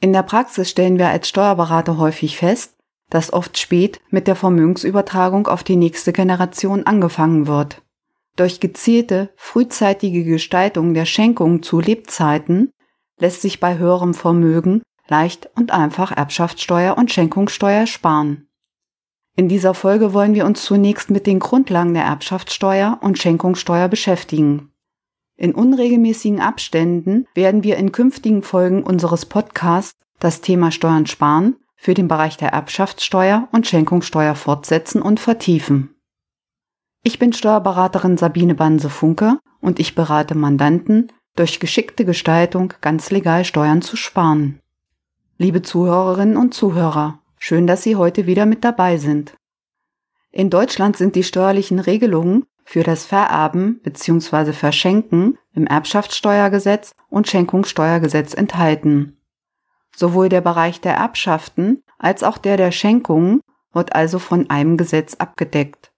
In der Praxis stellen wir als Steuerberater häufig fest, dass oft spät mit der Vermögensübertragung auf die nächste Generation angefangen wird. Durch gezielte, frühzeitige Gestaltung der Schenkung zu Lebzeiten lässt sich bei höherem Vermögen leicht und einfach Erbschaftssteuer und Schenkungssteuer sparen. In dieser Folge wollen wir uns zunächst mit den Grundlagen der Erbschaftssteuer und Schenkungssteuer beschäftigen. In unregelmäßigen Abständen werden wir in künftigen Folgen unseres Podcasts das Thema Steuern sparen für den Bereich der Erbschaftssteuer und Schenkungssteuer fortsetzen und vertiefen. Ich bin Steuerberaterin Sabine Banse-Funke und ich berate Mandanten, durch geschickte Gestaltung ganz legal Steuern zu sparen. Liebe Zuhörerinnen und Zuhörer, schön, dass Sie heute wieder mit dabei sind. In Deutschland sind die steuerlichen Regelungen für das Vererben bzw. Verschenken im Erbschaftssteuergesetz und Schenkungssteuergesetz enthalten. Sowohl der Bereich der Erbschaften als auch der der Schenkungen wird also von einem Gesetz abgedeckt.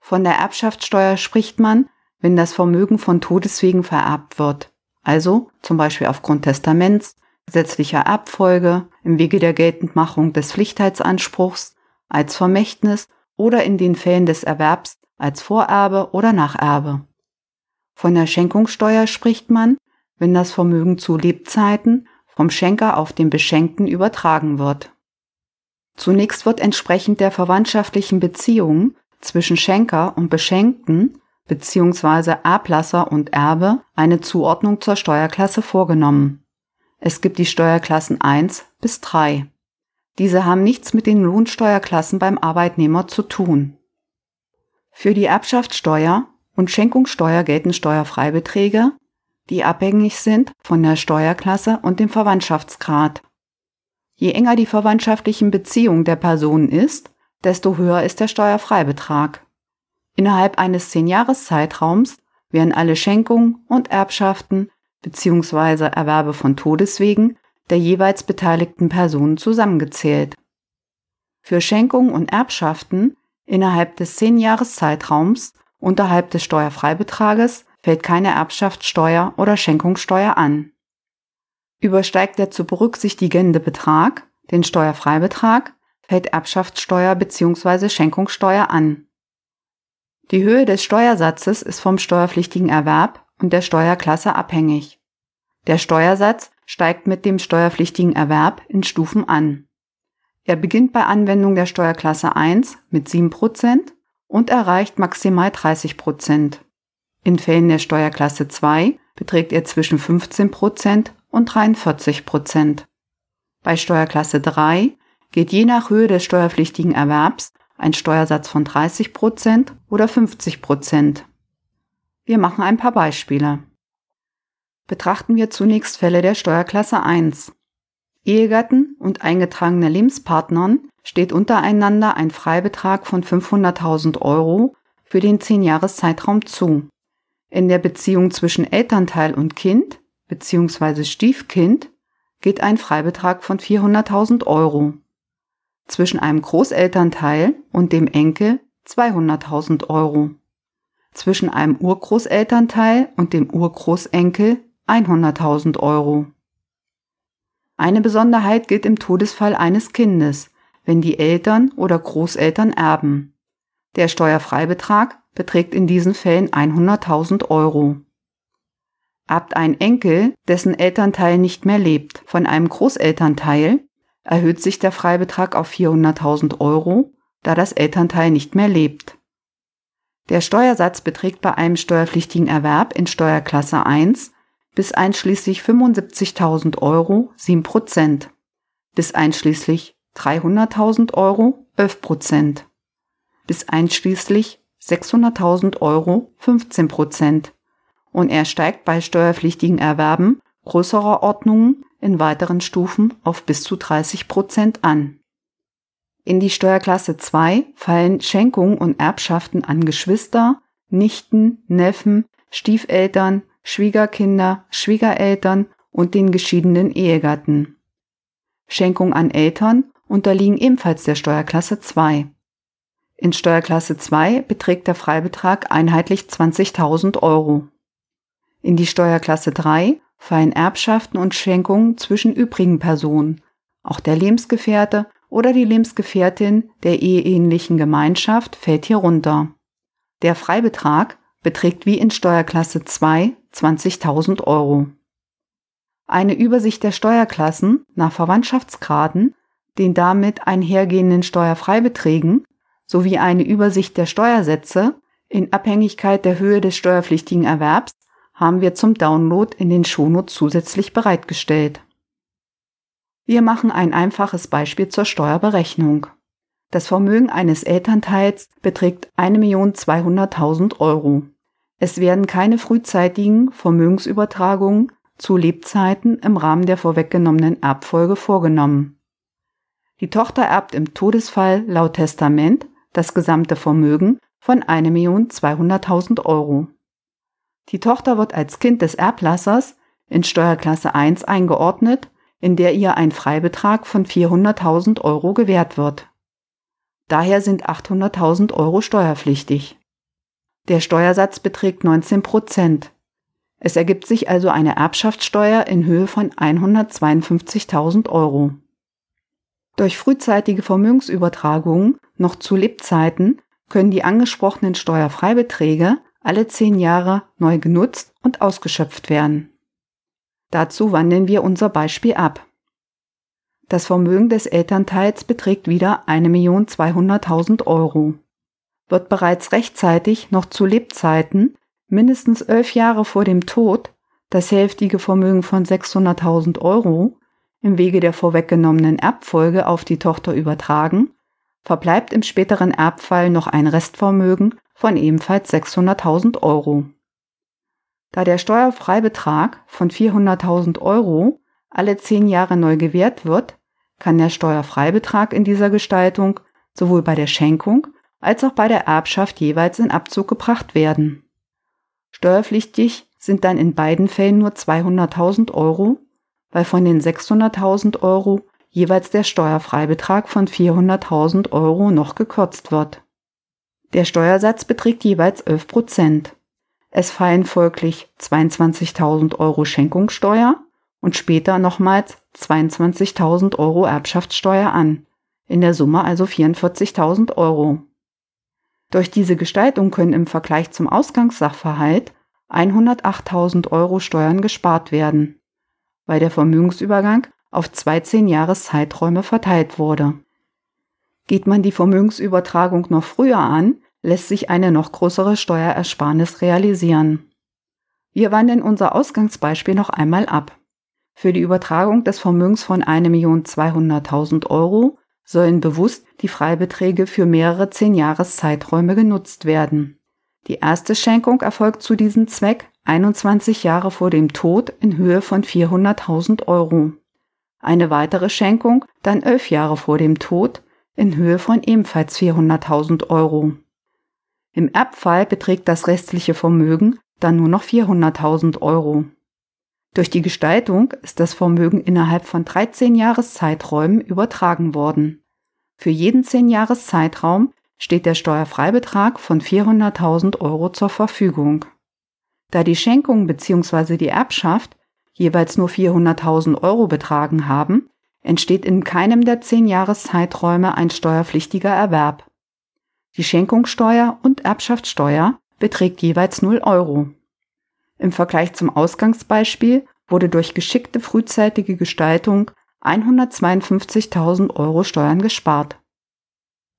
Von der Erbschaftssteuer spricht man, wenn das Vermögen von Todeswegen vererbt wird, also zum Beispiel aufgrund Testaments, gesetzlicher Erbfolge, im Wege der Geltendmachung des Pflichtheitsanspruchs, als Vermächtnis oder in den Fällen des Erwerbs als Vorerbe oder Nacherbe. Von der Schenkungssteuer spricht man, wenn das Vermögen zu Lebzeiten vom Schenker auf den Beschenkten übertragen wird. Zunächst wird entsprechend der verwandtschaftlichen Beziehungen zwischen Schenker und Beschenkten bzw. Erblasser und Erbe eine Zuordnung zur Steuerklasse vorgenommen. Es gibt die Steuerklassen 1 bis 3. Diese haben nichts mit den Lohnsteuerklassen beim Arbeitnehmer zu tun. Für die Erbschaftssteuer und Schenkungssteuer gelten Steuerfreibeträge, die abhängig sind von der Steuerklasse und dem Verwandtschaftsgrad. Je enger die verwandtschaftlichen Beziehungen der Personen ist, desto höher ist der Steuerfreibetrag. Innerhalb eines 10-Jahres-Zeitraums werden alle Schenkungen und Erbschaften bzw. Erwerbe von Todeswegen der jeweils beteiligten Personen zusammengezählt. Für Schenkungen und Erbschaften Innerhalb des zehn Jahreszeitraums unterhalb des Steuerfreibetrages fällt keine Erbschaftssteuer oder Schenkungssteuer an. Übersteigt der zu berücksichtigende Betrag den Steuerfreibetrag, fällt Erbschaftssteuer bzw. Schenkungssteuer an. Die Höhe des Steuersatzes ist vom steuerpflichtigen Erwerb und der Steuerklasse abhängig. Der Steuersatz steigt mit dem steuerpflichtigen Erwerb in Stufen an. Er beginnt bei Anwendung der Steuerklasse 1 mit 7% und erreicht maximal 30%. In Fällen der Steuerklasse 2 beträgt er zwischen 15% und 43%. Bei Steuerklasse 3 geht je nach Höhe des steuerpflichtigen Erwerbs ein Steuersatz von 30% oder 50%. Wir machen ein paar Beispiele. Betrachten wir zunächst Fälle der Steuerklasse 1. Ehegatten und eingetragene Lebenspartnern steht untereinander ein Freibetrag von 500.000 Euro für den 10-Jahres-Zeitraum zu. In der Beziehung zwischen Elternteil und Kind bzw. Stiefkind geht ein Freibetrag von 400.000 Euro. Zwischen einem Großelternteil und dem Enkel 200.000 Euro. Zwischen einem Urgroßelternteil und dem Urgroßenkel 100.000 Euro. Eine Besonderheit gilt im Todesfall eines Kindes, wenn die Eltern oder Großeltern erben. Der Steuerfreibetrag beträgt in diesen Fällen 100.000 Euro. Erbt ein Enkel, dessen Elternteil nicht mehr lebt, von einem Großelternteil, erhöht sich der Freibetrag auf 400.000 Euro, da das Elternteil nicht mehr lebt. Der Steuersatz beträgt bei einem steuerpflichtigen Erwerb in Steuerklasse 1 bis einschließlich 75.000 Euro 7 Prozent, bis einschließlich 300.000 Euro 11 Prozent, bis einschließlich 600.000 Euro 15 Prozent und er steigt bei steuerpflichtigen Erwerben größerer Ordnungen in weiteren Stufen auf bis zu 30 Prozent an. In die Steuerklasse 2 fallen Schenkungen und Erbschaften an Geschwister, Nichten, Neffen, Stiefeltern, Schwiegerkinder, Schwiegereltern und den geschiedenen Ehegatten. Schenkung an Eltern unterliegen ebenfalls der Steuerklasse 2. In Steuerklasse 2 beträgt der Freibetrag einheitlich 20.000 Euro. In die Steuerklasse 3 fallen Erbschaften und Schenkungen zwischen übrigen Personen, auch der Lebensgefährte oder die Lebensgefährtin der eheähnlichen Gemeinschaft fällt hier runter. Der Freibetrag beträgt wie in Steuerklasse 2 20.000 Euro. Eine Übersicht der Steuerklassen nach Verwandtschaftsgraden, den damit einhergehenden Steuerfreibeträgen sowie eine Übersicht der Steuersätze in Abhängigkeit der Höhe des steuerpflichtigen Erwerbs haben wir zum Download in den Shownotes zusätzlich bereitgestellt. Wir machen ein einfaches Beispiel zur Steuerberechnung. Das Vermögen eines Elternteils beträgt 1.200.000 Euro. Es werden keine frühzeitigen Vermögensübertragungen zu Lebzeiten im Rahmen der vorweggenommenen Erbfolge vorgenommen. Die Tochter erbt im Todesfall laut Testament das gesamte Vermögen von 1.200.000 Euro. Die Tochter wird als Kind des Erblassers in Steuerklasse 1 eingeordnet, in der ihr ein Freibetrag von 400.000 Euro gewährt wird. Daher sind 800.000 Euro steuerpflichtig. Der Steuersatz beträgt 19 Prozent. Es ergibt sich also eine Erbschaftssteuer in Höhe von 152.000 Euro. Durch frühzeitige Vermögensübertragungen noch zu Lebzeiten können die angesprochenen Steuerfreibeträge alle zehn Jahre neu genutzt und ausgeschöpft werden. Dazu wandeln wir unser Beispiel ab. Das Vermögen des Elternteils beträgt wieder 1.200.000 Euro. Wird bereits rechtzeitig noch zu Lebzeiten, mindestens elf Jahre vor dem Tod, das hälftige Vermögen von 600.000 Euro im Wege der vorweggenommenen Erbfolge auf die Tochter übertragen, verbleibt im späteren Erbfall noch ein Restvermögen von ebenfalls 600.000 Euro. Da der Steuerfreibetrag von 400.000 Euro alle zehn Jahre neu gewährt wird, kann der Steuerfreibetrag in dieser Gestaltung sowohl bei der Schenkung als auch bei der Erbschaft jeweils in Abzug gebracht werden. Steuerpflichtig sind dann in beiden Fällen nur 200.000 Euro, weil von den 600.000 Euro jeweils der Steuerfreibetrag von 400.000 Euro noch gekürzt wird. Der Steuersatz beträgt jeweils 11 Prozent. Es fallen folglich 22.000 Euro Schenkungssteuer und später nochmals 22.000 Euro Erbschaftssteuer an, in der Summe also 44.000 Euro. Durch diese Gestaltung können im Vergleich zum Ausgangssachverhalt 108.000 Euro Steuern gespart werden, weil der Vermögensübergang auf zwei Zehnjahreszeiträume verteilt wurde. Geht man die Vermögensübertragung noch früher an, lässt sich eine noch größere Steuerersparnis realisieren. Wir wandeln unser Ausgangsbeispiel noch einmal ab. Für die Übertragung des Vermögens von 1.200.000 Euro sollen bewusst die Freibeträge für mehrere Zehnjahreszeiträume genutzt werden. Die erste Schenkung erfolgt zu diesem Zweck 21 Jahre vor dem Tod in Höhe von 400.000 Euro. Eine weitere Schenkung dann elf Jahre vor dem Tod in Höhe von ebenfalls 400.000 Euro. Im Erbfall beträgt das restliche Vermögen dann nur noch 400.000 Euro. Durch die Gestaltung ist das Vermögen innerhalb von 13 Jahreszeiträumen übertragen worden. Für jeden 10 Jahreszeitraum steht der Steuerfreibetrag von 400.000 Euro zur Verfügung. Da die Schenkung bzw. die Erbschaft jeweils nur 400.000 Euro betragen haben, entsteht in keinem der 10 Jahreszeiträume ein steuerpflichtiger Erwerb. Die Schenkungssteuer und Erbschaftssteuer beträgt jeweils 0 Euro. Im Vergleich zum Ausgangsbeispiel wurde durch geschickte frühzeitige Gestaltung 152.000 Euro Steuern gespart.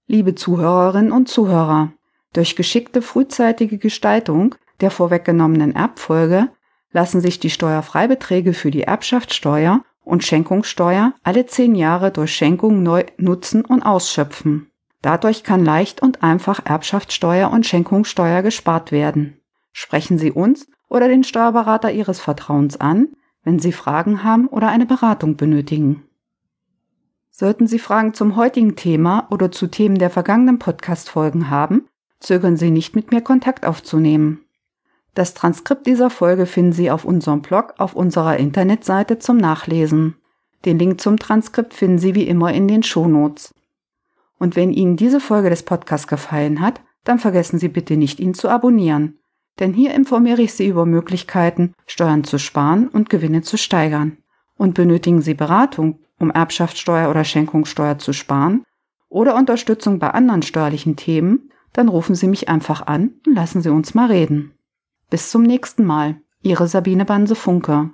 Liebe Zuhörerinnen und Zuhörer, durch geschickte frühzeitige Gestaltung der vorweggenommenen Erbfolge lassen sich die Steuerfreibeträge für die Erbschaftssteuer und Schenkungssteuer alle zehn Jahre durch Schenkung neu nutzen und ausschöpfen. Dadurch kann leicht und einfach Erbschaftssteuer und Schenkungssteuer gespart werden. Sprechen Sie uns oder den Steuerberater Ihres Vertrauens an, wenn Sie Fragen haben oder eine Beratung benötigen. Sollten Sie Fragen zum heutigen Thema oder zu Themen der vergangenen Podcast-Folgen haben, zögern Sie nicht mit mir Kontakt aufzunehmen. Das Transkript dieser Folge finden Sie auf unserem Blog auf unserer Internetseite zum Nachlesen. Den Link zum Transkript finden Sie wie immer in den Shownotes. Und wenn Ihnen diese Folge des Podcasts gefallen hat, dann vergessen Sie bitte nicht, ihn zu abonnieren Denn hier informiere ich Sie über Möglichkeiten, Steuern zu sparen und Gewinne zu steigern. Und benötigen Sie Beratung, um Erbschaftssteuer oder Schenkungssteuer zu sparen oder Unterstützung bei anderen steuerlichen Themen, dann rufen Sie mich einfach an und lassen Sie uns mal reden. Bis zum nächsten Mal. Ihre Sabine Banse Funke.